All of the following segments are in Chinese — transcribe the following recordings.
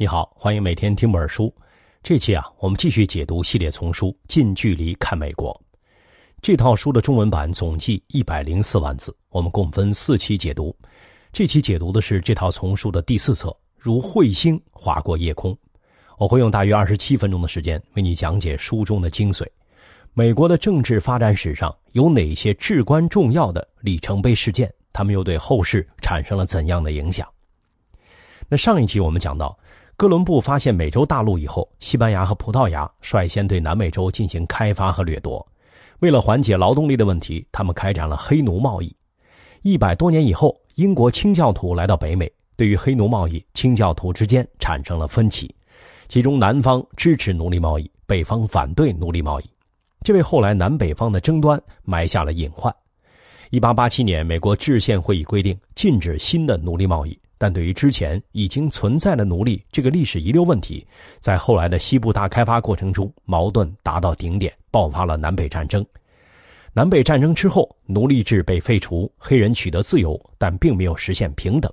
你好，欢迎每天听本书。这期啊，我们继续解读系列丛书《近距离看美国》这套书的中文版，总计一百零四万字。我们共分四期解读。这期解读的是这套丛书的第四册《如彗星划过夜空》。我会用大约二十七分钟的时间为你讲解书中的精髓。美国的政治发展史上有哪些至关重要的里程碑事件？他们又对后世产生了怎样的影响？那上一期我们讲到。哥伦布发现美洲大陆以后，西班牙和葡萄牙率先对南美洲进行开发和掠夺。为了缓解劳动力的问题，他们开展了黑奴贸易。一百多年以后，英国清教徒来到北美，对于黑奴贸易，清教徒之间产生了分歧。其中，南方支持奴隶贸易，北方反对奴隶贸易，这为后来南北方的争端埋下了隐患。一八八七年，美国制宪会议规定禁止新的奴隶贸易。但对于之前已经存在的奴隶这个历史遗留问题，在后来的西部大开发过程中，矛盾达到顶点，爆发了南北战争。南北战争之后，奴隶制被废除，黑人取得自由，但并没有实现平等。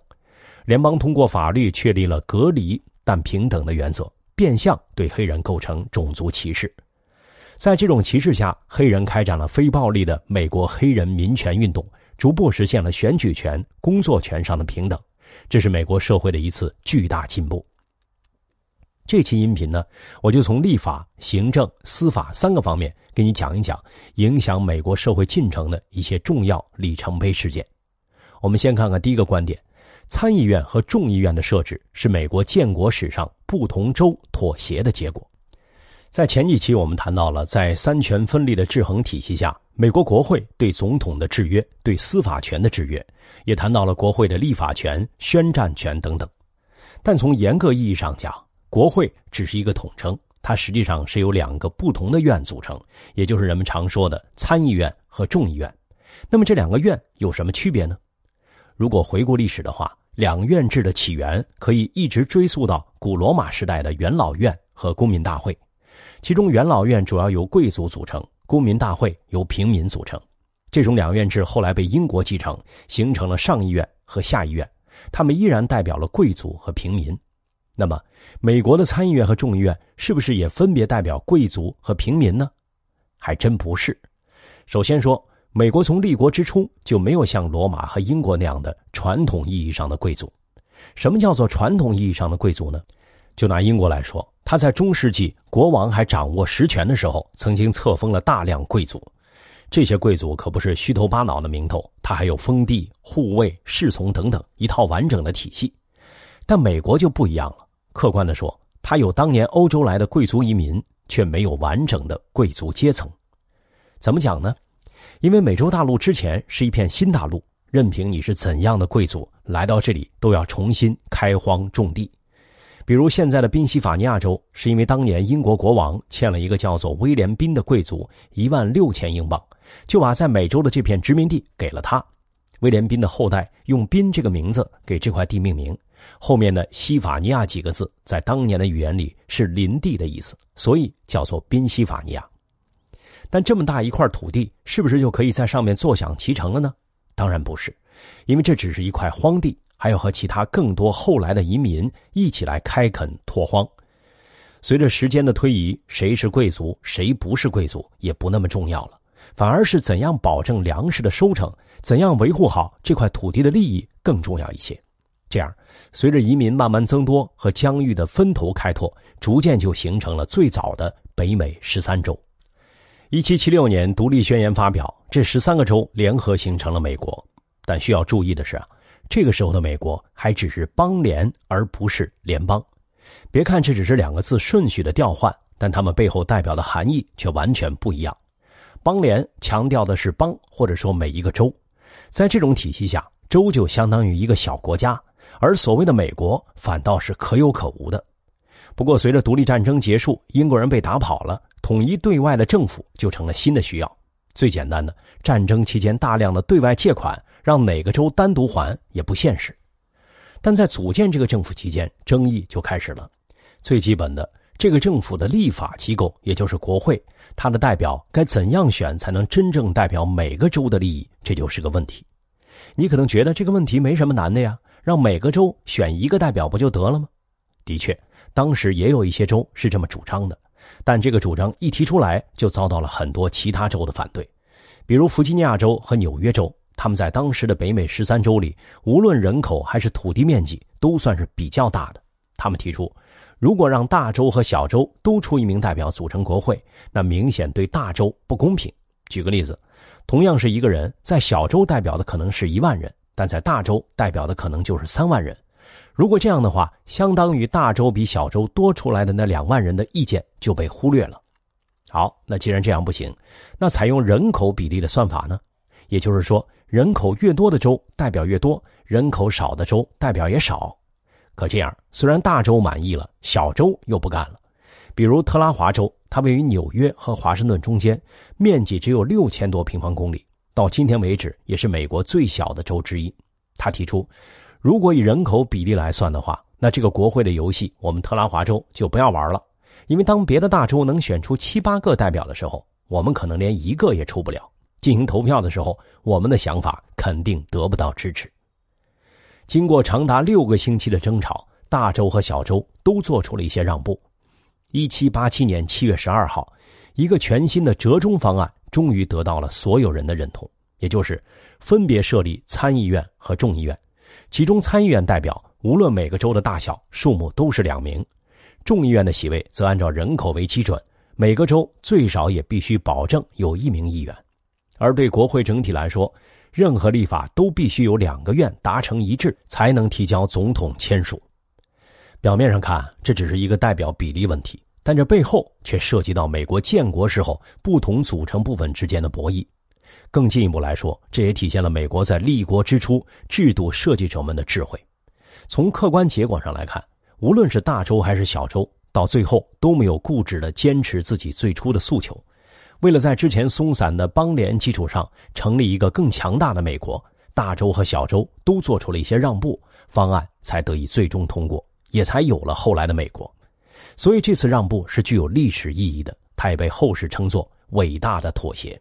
联邦通过法律确立了隔离但平等的原则，变相对黑人构成种族歧视。在这种歧视下，黑人开展了非暴力的美国黑人民权运动，逐步实现了选举权、工作权上的平等。这是美国社会的一次巨大进步。这期音频呢，我就从立法、行政、司法三个方面给你讲一讲影响美国社会进程的一些重要里程碑事件。我们先看看第一个观点：参议院和众议院的设置是美国建国史上不同州妥协的结果。在前几期我们谈到了，在三权分立的制衡体系下。美国国会对总统的制约，对司法权的制约，也谈到了国会的立法权、宣战权等等。但从严格意义上讲，国会只是一个统称，它实际上是由两个不同的院组成，也就是人们常说的参议院和众议院。那么这两个院有什么区别呢？如果回顾历史的话，两院制的起源可以一直追溯到古罗马时代的元老院和公民大会，其中元老院主要由贵族组成。公民大会由平民组成，这种两院制后来被英国继承，形成了上议院和下议院，他们依然代表了贵族和平民。那么，美国的参议院和众议院是不是也分别代表贵族和平民呢？还真不是。首先说，美国从立国之初就没有像罗马和英国那样的传统意义上的贵族。什么叫做传统意义上的贵族呢？就拿英国来说。他在中世纪国王还掌握实权的时候，曾经册封了大量贵族。这些贵族可不是虚头巴脑的名头，他还有封地、护卫、侍从等等一套完整的体系。但美国就不一样了。客观的说，他有当年欧洲来的贵族移民，却没有完整的贵族阶层。怎么讲呢？因为美洲大陆之前是一片新大陆，任凭你是怎样的贵族来到这里，都要重新开荒种地。比如现在的宾夕法尼亚州，是因为当年英国国王欠了一个叫做威廉宾的贵族一万六千英镑，就把在美洲的这片殖民地给了他。威廉宾的后代用宾这个名字给这块地命名，后面的西法尼亚几个字在当年的语言里是林地的意思，所以叫做宾夕法尼亚。但这么大一块土地，是不是就可以在上面坐享其成了呢？当然不是，因为这只是一块荒地。还要和其他更多后来的移民一起来开垦拓荒。随着时间的推移，谁是贵族，谁不是贵族也不那么重要了，反而是怎样保证粮食的收成，怎样维护好这块土地的利益更重要一些。这样，随着移民慢慢增多和疆域的分头开拓，逐渐就形成了最早的北美十三州。一七七六年，独立宣言发表，这十三个州联合形成了美国。但需要注意的是啊。这个时候的美国还只是邦联，而不是联邦。别看这只是两个字顺序的调换，但它们背后代表的含义却完全不一样。邦联强调的是邦，或者说每一个州。在这种体系下，州就相当于一个小国家，而所谓的美国反倒是可有可无的。不过，随着独立战争结束，英国人被打跑了，统一对外的政府就成了新的需要。最简单的，战争期间大量的对外借款。让哪个州单独还也不现实，但在组建这个政府期间，争议就开始了。最基本的，这个政府的立法机构，也就是国会，它的代表该怎样选才能真正代表每个州的利益，这就是个问题。你可能觉得这个问题没什么难的呀，让每个州选一个代表不就得了吗？的确，当时也有一些州是这么主张的，但这个主张一提出来，就遭到了很多其他州的反对，比如弗吉尼亚州和纽约州。他们在当时的北美十三州里，无论人口还是土地面积，都算是比较大的。他们提出，如果让大州和小州都出一名代表组成国会，那明显对大州不公平。举个例子，同样是一个人，在小州代表的可能是一万人，但在大州代表的可能就是三万人。如果这样的话，相当于大州比小州多出来的那两万人的意见就被忽略了。好，那既然这样不行，那采用人口比例的算法呢？也就是说。人口越多的州代表越多，人口少的州代表也少。可这样，虽然大州满意了，小州又不干了。比如特拉华州，它位于纽约和华盛顿中间，面积只有六千多平方公里，到今天为止也是美国最小的州之一。他提出，如果以人口比例来算的话，那这个国会的游戏，我们特拉华州就不要玩了，因为当别的大州能选出七八个代表的时候，我们可能连一个也出不了。进行投票的时候，我们的想法肯定得不到支持。经过长达六个星期的争吵，大州和小州都做出了一些让步。一七八七年七月十二号，一个全新的折中方案终于得到了所有人的认同，也就是分别设立参议院和众议院。其中，参议院代表无论每个州的大小数目都是两名，众议院的席位则按照人口为基准，每个州最少也必须保证有一名议员。而对国会整体来说，任何立法都必须有两个院达成一致，才能提交总统签署。表面上看，这只是一个代表比例问题，但这背后却涉及到美国建国时候不同组成部分之间的博弈。更进一步来说，这也体现了美国在立国之初制度设计者们的智慧。从客观结果上来看，无论是大州还是小州，到最后都没有固执的坚持自己最初的诉求。为了在之前松散的邦联基础上成立一个更强大的美国，大州和小州都做出了一些让步，方案才得以最终通过，也才有了后来的美国。所以这次让步是具有历史意义的，它也被后世称作伟大的妥协。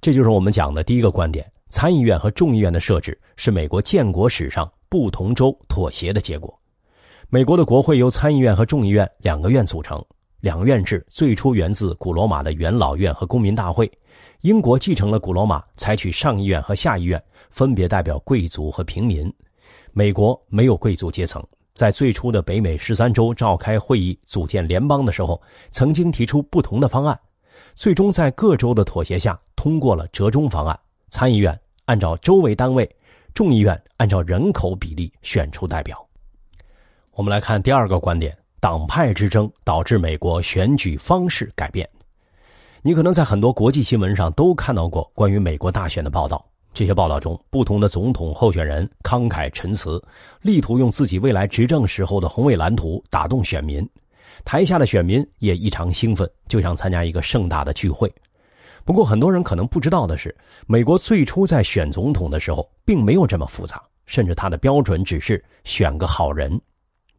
这就是我们讲的第一个观点：参议院和众议院的设置是美国建国史上不同州妥协的结果。美国的国会由参议院和众议院两个院组成。两院制最初源自古罗马的元老院和公民大会，英国继承了古罗马，采取上议院和下议院，分别代表贵族和平民。美国没有贵族阶层，在最初的北美十三州召开会议组建联邦的时候，曾经提出不同的方案，最终在各州的妥协下通过了折中方案。参议院按照州为单位，众议院按照人口比例选出代表。我们来看第二个观点。党派之争导致美国选举方式改变。你可能在很多国际新闻上都看到过关于美国大选的报道。这些报道中，不同的总统候选人慷慨陈词，力图用自己未来执政时候的宏伟蓝图打动选民。台下的选民也异常兴奋，就像参加一个盛大的聚会。不过，很多人可能不知道的是，美国最初在选总统的时候并没有这么复杂，甚至它的标准只是选个好人。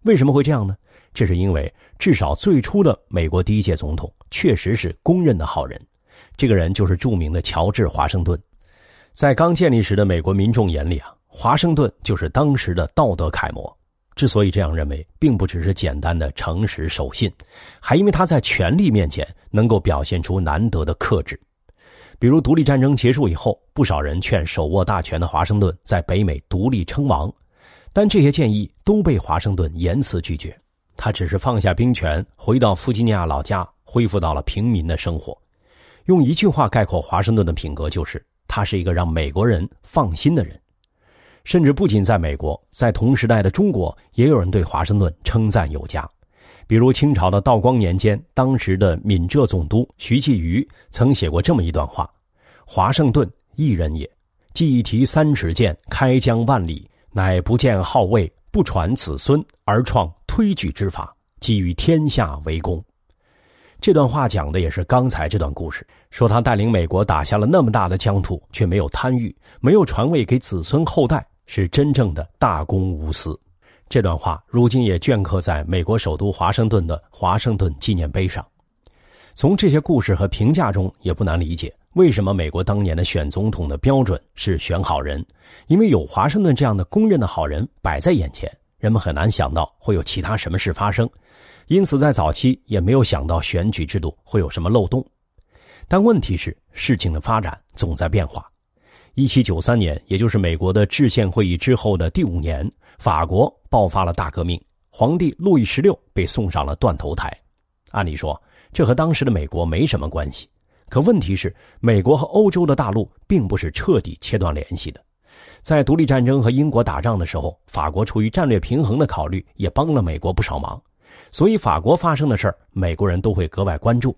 为什么会这样呢？这是因为，至少最初的美国第一届总统确实是公认的好人，这个人就是著名的乔治·华盛顿。在刚建立时的美国民众眼里啊，华盛顿就是当时的道德楷模。之所以这样认为，并不只是简单的诚实守信，还因为他在权力面前能够表现出难得的克制。比如，独立战争结束以后，不少人劝手握大权的华盛顿在北美独立称王，但这些建议都被华盛顿严词拒绝。他只是放下兵权，回到弗吉尼亚老家，恢复到了平民的生活。用一句话概括华盛顿的品格，就是他是一个让美国人放心的人。甚至不仅在美国，在同时代的中国，也有人对华盛顿称赞有加。比如清朝的道光年间，当时的闽浙总督徐继瑜曾写过这么一段话：“华盛顿一人也，既提三尺剑，开疆万里，乃不见号位。”不传子孙而创推举之法，给予天下为公。这段话讲的也是刚才这段故事，说他带领美国打下了那么大的疆土，却没有贪欲，没有传位给子孙后代，是真正的大公无私。这段话如今也镌刻在美国首都华盛顿的华盛顿纪念碑上。从这些故事和评价中，也不难理解。为什么美国当年的选总统的标准是选好人？因为有华盛顿这样的公认的好人摆在眼前，人们很难想到会有其他什么事发生，因此在早期也没有想到选举制度会有什么漏洞。但问题是，事情的发展总在变化。一七九三年，也就是美国的制宪会议之后的第五年，法国爆发了大革命，皇帝路易十六被送上了断头台。按理说，这和当时的美国没什么关系。可问题是，美国和欧洲的大陆并不是彻底切断联系的。在独立战争和英国打仗的时候，法国出于战略平衡的考虑，也帮了美国不少忙。所以，法国发生的事儿，美国人都会格外关注。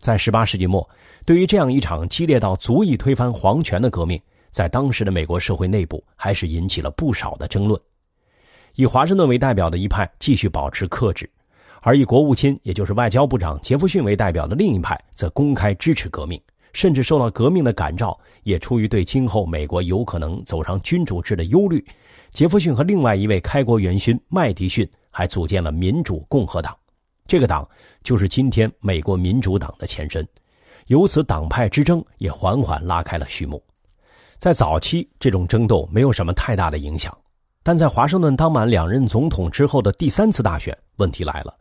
在18世纪末，对于这样一场激烈到足以推翻皇权的革命，在当时的美国社会内部还是引起了不少的争论。以华盛顿为代表的一派继续保持克制。而以国务卿，也就是外交部长杰弗逊为代表的另一派，则公开支持革命，甚至受到革命的感召。也出于对今后美国有可能走上君主制的忧虑，杰弗逊和另外一位开国元勋麦迪逊还组建了民主共和党。这个党就是今天美国民主党的前身。由此，党派之争也缓缓拉开了序幕。在早期，这种争斗没有什么太大的影响，但在华盛顿当满两任总统之后的第三次大选，问题来了。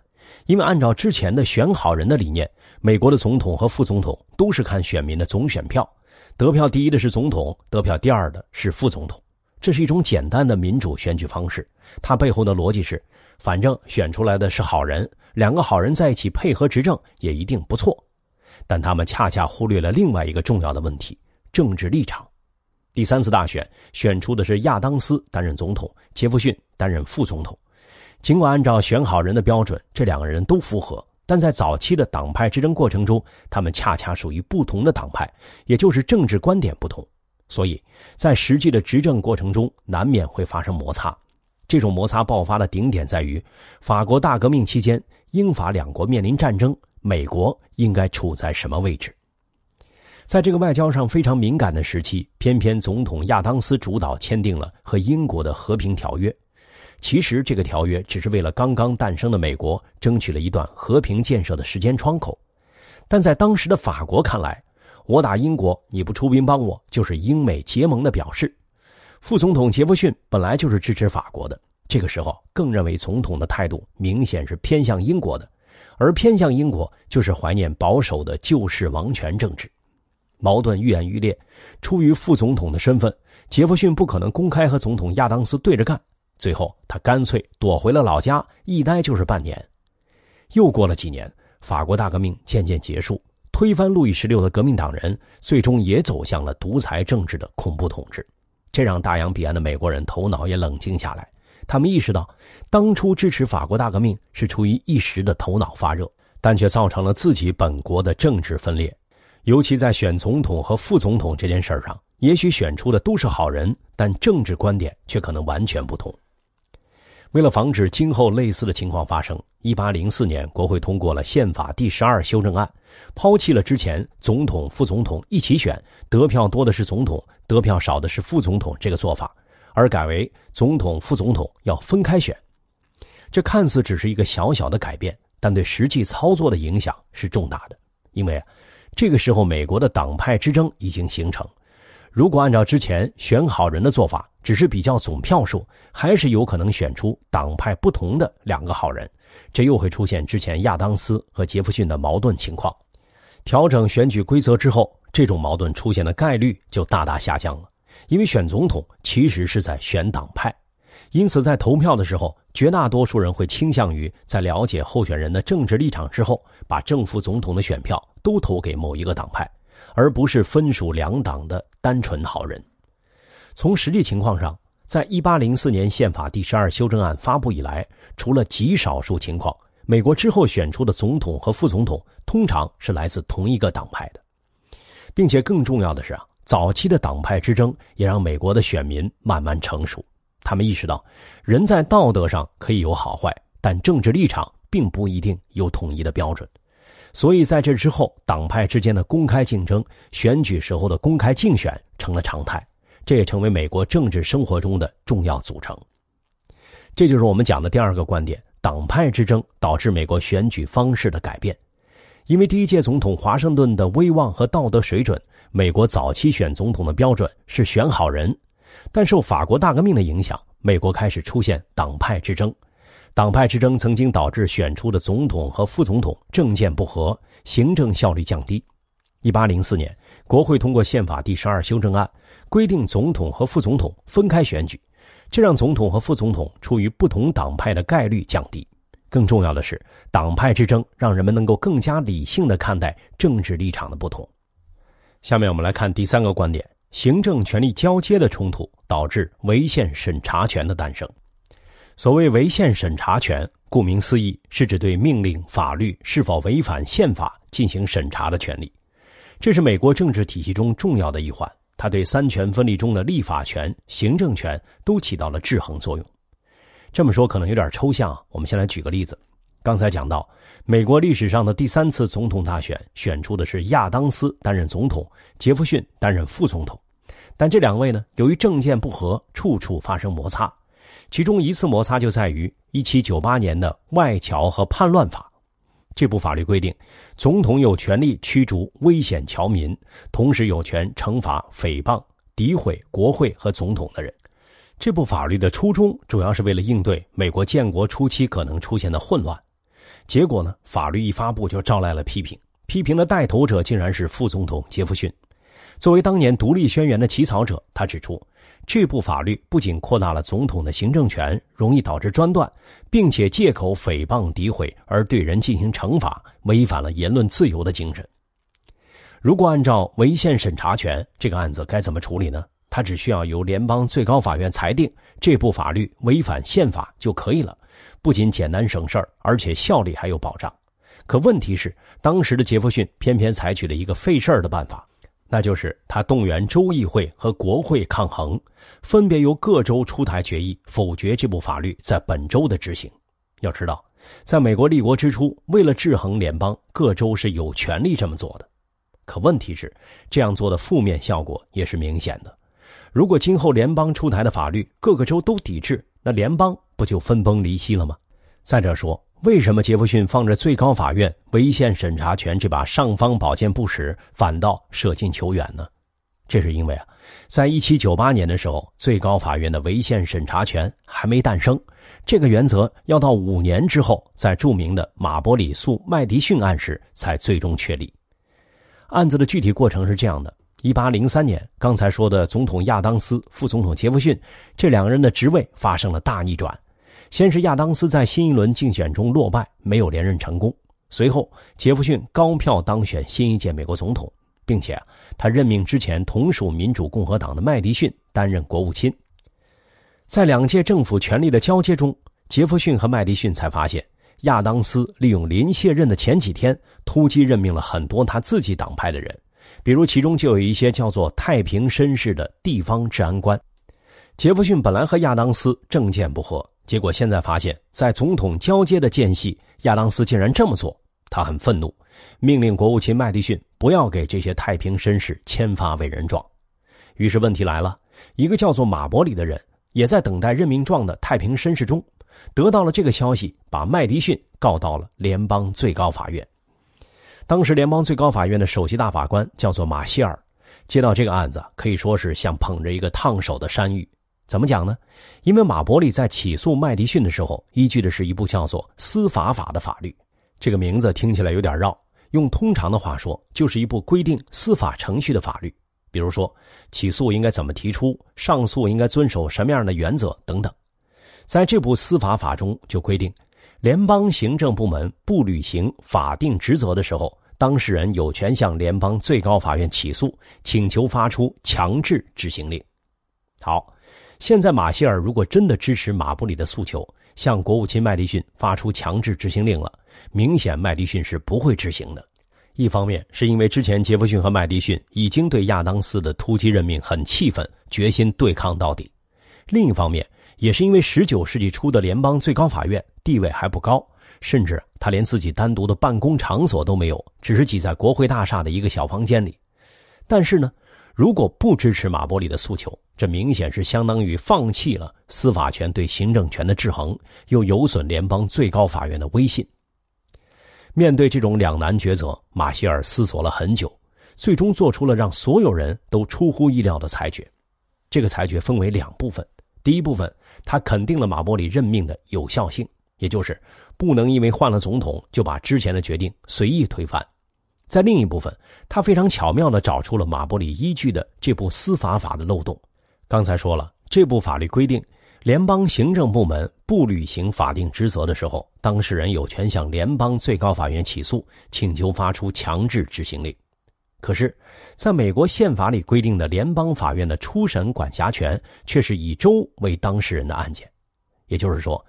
因为按照之前的选好人的理念，美国的总统和副总统都是看选民的总选票，得票第一的是总统，得票第二的是副总统。这是一种简单的民主选举方式，它背后的逻辑是，反正选出来的是好人，两个好人在一起配合执政也一定不错。但他们恰恰忽略了另外一个重要的问题：政治立场。第三次大选选出的是亚当斯担任总统，杰弗逊担任副总统。尽管按照选好人的标准，这两个人都符合，但在早期的党派之争过程中，他们恰恰属于不同的党派，也就是政治观点不同，所以在实际的执政过程中难免会发生摩擦。这种摩擦爆发的顶点在于，法国大革命期间，英法两国面临战争，美国应该处在什么位置？在这个外交上非常敏感的时期，偏偏总统亚当斯主导签订了和英国的和平条约。其实，这个条约只是为了刚刚诞生的美国争取了一段和平建设的时间窗口，但在当时的法国看来，我打英国你不出兵帮我，就是英美结盟的表示。副总统杰弗逊本来就是支持法国的，这个时候更认为总统的态度明显是偏向英国的，而偏向英国就是怀念保守的旧式王权政治，矛盾愈演愈烈。出于副总统的身份，杰弗逊不可能公开和总统亚当斯对着干。最后，他干脆躲回了老家，一待就是半年。又过了几年，法国大革命渐渐结束，推翻路易十六的革命党人最终也走向了独裁政治的恐怖统治。这让大洋彼岸的美国人头脑也冷静下来。他们意识到，当初支持法国大革命是出于一时的头脑发热，但却造成了自己本国的政治分裂。尤其在选总统和副总统这件事上，也许选出的都是好人，但政治观点却可能完全不同。为了防止今后类似的情况发生，一八零四年，国会通过了宪法第十二修正案，抛弃了之前总统、副总统一起选，得票多的是总统，得票少的是副总统这个做法，而改为总统、副总统要分开选。这看似只是一个小小的改变，但对实际操作的影响是重大的，因为这个时候美国的党派之争已经形成。如果按照之前选好人的做法，只是比较总票数，还是有可能选出党派不同的两个好人，这又会出现之前亚当斯和杰弗逊的矛盾情况。调整选举规则之后，这种矛盾出现的概率就大大下降了。因为选总统其实是在选党派，因此在投票的时候，绝大多数人会倾向于在了解候选人的政治立场之后，把正副总统的选票都投给某一个党派。而不是分属两党的单纯好人。从实际情况上，在一八零四年宪法第十二修正案发布以来，除了极少数情况，美国之后选出的总统和副总统通常是来自同一个党派的，并且更重要的是啊，早期的党派之争也让美国的选民慢慢成熟，他们意识到，人在道德上可以有好坏，但政治立场并不一定有统一的标准。所以，在这之后，党派之间的公开竞争、选举时候的公开竞选成了常态，这也成为美国政治生活中的重要组成。这就是我们讲的第二个观点：党派之争导致美国选举方式的改变。因为第一届总统华盛顿的威望和道德水准，美国早期选总统的标准是选好人，但受法国大革命的影响，美国开始出现党派之争。党派之争曾经导致选出的总统和副总统政见不合，行政效率降低。一八零四年，国会通过宪法第十二修正案，规定总统和副总统分开选举，这让总统和副总统处于不同党派的概率降低。更重要的是，党派之争让人们能够更加理性的看待政治立场的不同。下面我们来看第三个观点：行政权力交接的冲突导致违宪审查权的诞生。所谓违宪审查权，顾名思义，是指对命令、法律是否违反宪法进行审查的权利。这是美国政治体系中重要的一环，它对三权分立中的立法权、行政权都起到了制衡作用。这么说可能有点抽象，我们先来举个例子。刚才讲到，美国历史上的第三次总统大选选出的是亚当斯担任总统，杰弗逊担任副总统。但这两位呢，由于政见不合，处处发生摩擦。其中一次摩擦就在于1798年的外侨和叛乱法。这部法律规定，总统有权利驱逐危险侨民，同时有权惩罚诽谤、诋毁国会和总统的人。这部法律的初衷主要是为了应对美国建国初期可能出现的混乱，结果呢，法律一发布就招来了批评。批评的带头者竟然是副总统杰弗逊。作为当年独立宣言的起草者，他指出，这部法律不仅扩大了总统的行政权，容易导致专断，并且借口诽谤诋毁而对人进行惩罚，违反了言论自由的精神。如果按照违宪审查权，这个案子该怎么处理呢？他只需要由联邦最高法院裁定这部法律违反宪法就可以了，不仅简单省事儿，而且效力还有保障。可问题是，当时的杰弗逊偏偏采取了一个费事儿的办法，那就是他动员州议会和国会抗衡，分别由各州出台决议否决这部法律在本州的执行。要知道，在美国立国之初，为了制衡联邦，各州是有权利这么做的。可问题是，这样做的负面效果也是明显的。如果今后联邦出台的法律各个州都抵制，那联邦不就分崩离析了吗？再者说，为什么杰弗逊放着最高法院违宪审查权这把尚方宝剑不使，反倒舍近求远呢？这是因为啊，在一七九八年的时候，最高法院的违宪审查权还没诞生，这个原则要到五年之后，在著名的马伯里诉麦迪逊案时才最终确立。案子的具体过程是这样的。一八零三年，刚才说的总统亚当斯、副总统杰弗逊这两个人的职位发生了大逆转。先是亚当斯在新一轮竞选中落败，没有连任成功。随后，杰弗逊高票当选新一届美国总统，并且他任命之前同属民主共和党的麦迪逊担任国务卿。在两届政府权力的交接中，杰弗逊和麦迪逊才发现，亚当斯利用临卸任的前几天，突击任命了很多他自己党派的人。比如，其中就有一些叫做太平绅士的地方治安官。杰弗逊本来和亚当斯政见不合，结果现在发现，在总统交接的间隙，亚当斯竟然这么做，他很愤怒，命令国务卿麦迪逊不要给这些太平绅士签发委任状。于是问题来了，一个叫做马伯里的人也在等待任命状的太平绅士中，得到了这个消息，把麦迪逊告到了联邦最高法院。当时联邦最高法院的首席大法官叫做马歇尔，接到这个案子可以说是像捧着一个烫手的山芋。怎么讲呢？因为马伯里在起诉麦迪逊的时候，依据的是一部叫做司法法的法律。这个名字听起来有点绕，用通常的话说，就是一部规定司法程序的法律。比如说，起诉应该怎么提出，上诉应该遵守什么样的原则等等。在这部司法法中就规定，联邦行政部门不履行法定职责的时候。当事人有权向联邦最高法院起诉，请求发出强制执行令。好，现在马歇尔如果真的支持马布里的诉求，向国务卿麦迪逊发出强制执行令了，明显麦迪逊是不会执行的。一方面是因为之前杰弗逊和麦迪逊已经对亚当斯的突击任命很气愤，决心对抗到底；另一方面也是因为十九世纪初的联邦最高法院地位还不高。甚至他连自己单独的办公场所都没有，只是挤在国会大厦的一个小房间里。但是呢，如果不支持马伯里的诉求，这明显是相当于放弃了司法权对行政权的制衡，又有损联邦最高法院的威信。面对这种两难抉择，马歇尔思索了很久，最终做出了让所有人都出乎意料的裁决。这个裁决分为两部分：第一部分，他肯定了马伯里任命的有效性，也就是不能因为换了总统就把之前的决定随意推翻。在另一部分，他非常巧妙地找出了马伯里依据的这部司法法的漏洞。刚才说了，这部法律规定，联邦行政部门不履行法定职责的时候，当事人有权向联邦最高法院起诉，请求发出强制执行令。可是，在美国宪法里规定的联邦法院的初审管辖权，却是以州为当事人的案件。也就是说，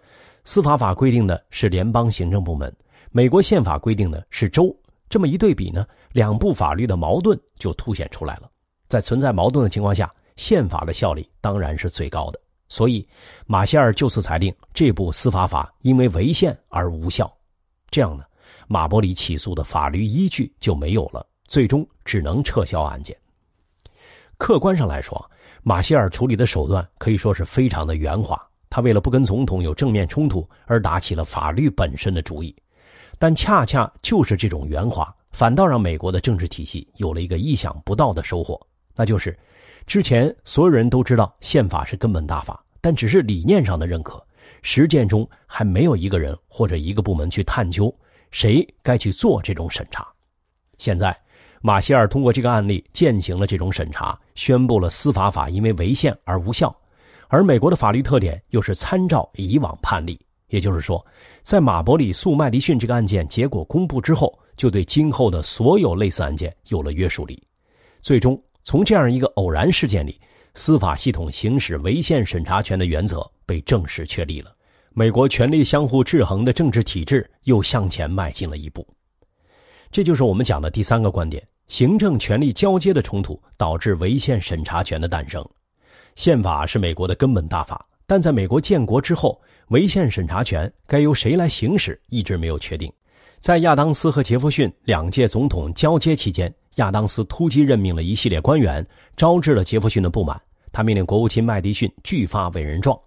司法法规定的是联邦行政部门，美国宪法规定的是州。这么一对比呢，两部法律的矛盾就凸显出来了。在存在矛盾的情况下，宪法的效力当然是最高的。所以，马歇尔就此裁定这部司法法因为违宪而无效。这样呢，马伯里起诉的法律依据就没有了。最终只能撤销案件。客观上来说，马歇尔处理的手段可以说是非常的圆滑。他为了不跟总统有正面冲突，而打起了法律本身的主意。但恰恰就是这种圆滑，反倒让美国的政治体系有了一个意想不到的收获，那就是之前所有人都知道宪法是根本大法，但只是理念上的认可，实践中还没有一个人或者一个部门去探究谁该去做这种审查。现在。马歇尔通过这个案例践行了这种审查，宣布了司法法因为违宪而无效。而美国的法律特点又是参照以往判例，也就是说，在马伯里诉麦迪逊这个案件结果公布之后，就对今后的所有类似案件有了约束力。最终，从这样一个偶然事件里，司法系统行使违宪审查权的原则被正式确立了。美国权力相互制衡的政治体制又向前迈进了一步。这就是我们讲的第三个观点。行政权力交接的冲突导致违宪审查权的诞生。宪法是美国的根本大法，但在美国建国之后，违宪审查权该由谁来行使一直没有确定。在亚当斯和杰弗逊两届总统交接期间，亚当斯突击任命了一系列官员，招致了杰弗逊的不满。他命令国务卿麦迪逊拒发委任状，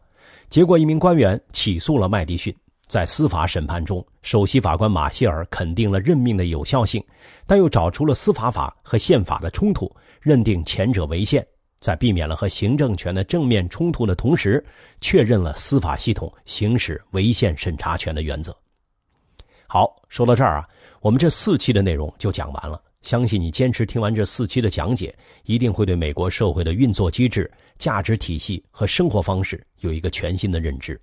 结果一名官员起诉了麦迪逊。在司法审判中，首席法官马歇尔肯定了任命的有效性，但又找出了司法法和宪法的冲突，认定前者违宪。在避免了和行政权的正面冲突的同时，确认了司法系统行使违宪审查权的原则。好，说到这儿啊，我们这四期的内容就讲完了。相信你坚持听完这四期的讲解，一定会对美国社会的运作机制、价值体系和生活方式有一个全新的认知。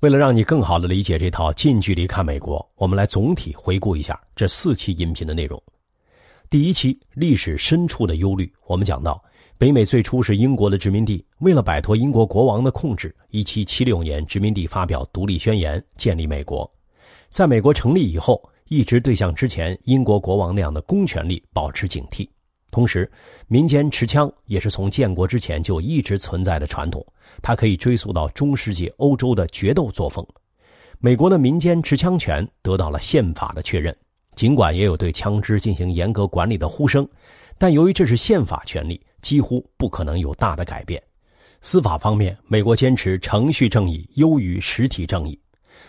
为了让你更好的理解这套近距离看美国，我们来总体回顾一下这四期音频的内容。第一期历史深处的忧虑，我们讲到北美最初是英国的殖民地，为了摆脱英国国王的控制，1776年殖民地发表独立宣言，建立美国。在美国成立以后，一直对像之前英国国王那样的公权力保持警惕。同时，民间持枪也是从建国之前就一直存在的传统，它可以追溯到中世纪欧洲的决斗作风。美国的民间持枪权得到了宪法的确认，尽管也有对枪支进行严格管理的呼声，但由于这是宪法权利，几乎不可能有大的改变。司法方面，美国坚持程序正义优于实体正义。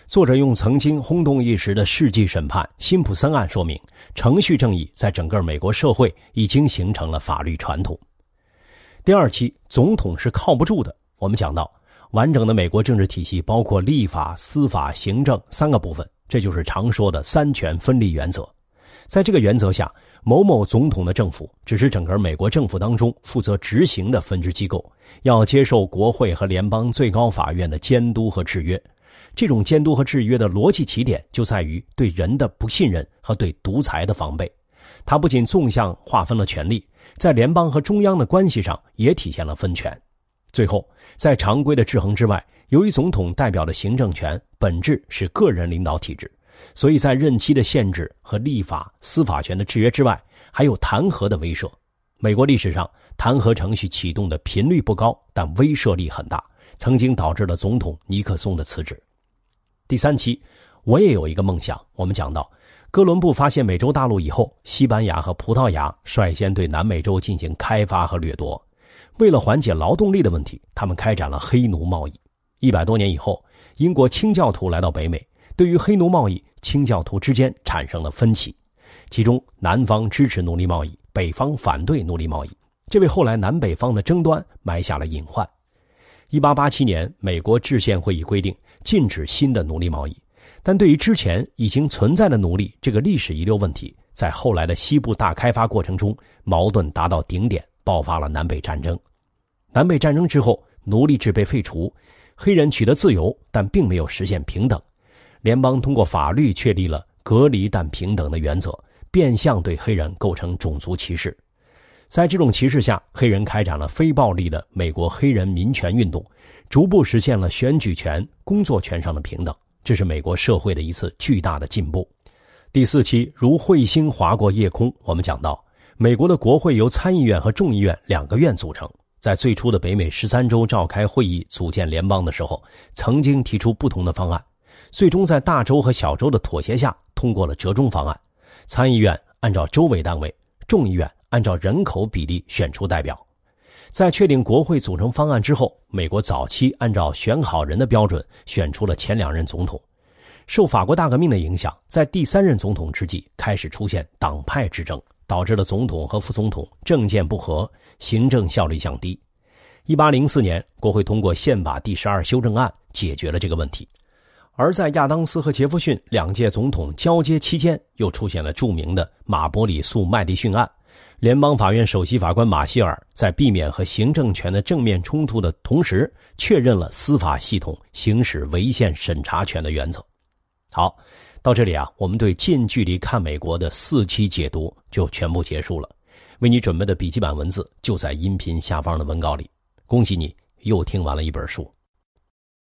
作者用曾经轰动一时的世纪审判辛普森案说明，程序正义在整个美国社会已经形成了法律传统。第二期，总统是靠不住的。我们讲到，完整的美国政治体系包括立法、司法、行政三个部分，这就是常说的三权分立原则。在这个原则下，某某总统的政府只是整个美国政府当中负责执行的分支机构，要接受国会和联邦最高法院的监督和制约。这种监督和制约的逻辑起点就在于对人的不信任和对独裁的防备。它不仅纵向划分了权力，在联邦和中央的关系上也体现了分权。最后，在常规的制衡之外，由于总统代表的行政权本质是个人领导体制，所以在任期的限制和立法、司法权的制约之外，还有弹劾的威慑。美国历史上弹劾程序启动的频率不高，但威慑力很大，曾经导致了总统尼克松的辞职。第三期，我也有一个梦想。我们讲到，哥伦布发现美洲大陆以后，西班牙和葡萄牙率先对南美洲进行开发和掠夺。为了缓解劳动力的问题，他们开展了黑奴贸易。一百多年以后，英国清教徒来到北美，对于黑奴贸易，清教徒之间产生了分歧，其中南方支持奴隶贸易，北方反对奴隶贸易，这为后来南北方的争端埋下了隐患。一八八七年，美国制宪会议规定禁止新的奴隶贸易，但对于之前已经存在的奴隶这个历史遗留问题，在后来的西部大开发过程中，矛盾达到顶点，爆发了南北战争。南北战争之后，奴隶制被废除，黑人取得自由，但并没有实现平等。联邦通过法律确立了隔离但平等的原则，变相对黑人构成种族歧视。在这种歧视下，黑人开展了非暴力的美国黑人民权运动，逐步实现了选举权、工作权上的平等。这是美国社会的一次巨大的进步。第四期如彗星划过夜空，我们讲到，美国的国会由参议院和众议院两个院组成。在最初的北美十三州召开会议组建联邦的时候，曾经提出不同的方案，最终在大州和小州的妥协下通过了折中方案。参议院按照州为单位，众议院。按照人口比例选出代表，在确定国会组成方案之后，美国早期按照选好人的标准选出了前两任总统。受法国大革命的影响，在第三任总统之际开始出现党派之争，导致了总统和副总统政见不合，行政效率降低。一八零四年，国会通过宪法第十二修正案，解决了这个问题。而在亚当斯和杰弗逊两届总统交接期间，又出现了著名的马伯里诉麦迪逊案。联邦法院首席法官马歇尔在避免和行政权的正面冲突的同时，确认了司法系统行使违宪审查权的原则。好，到这里啊，我们对近距离看美国的四期解读就全部结束了。为你准备的笔记本文字就在音频下方的文稿里。恭喜你又听完了一本书。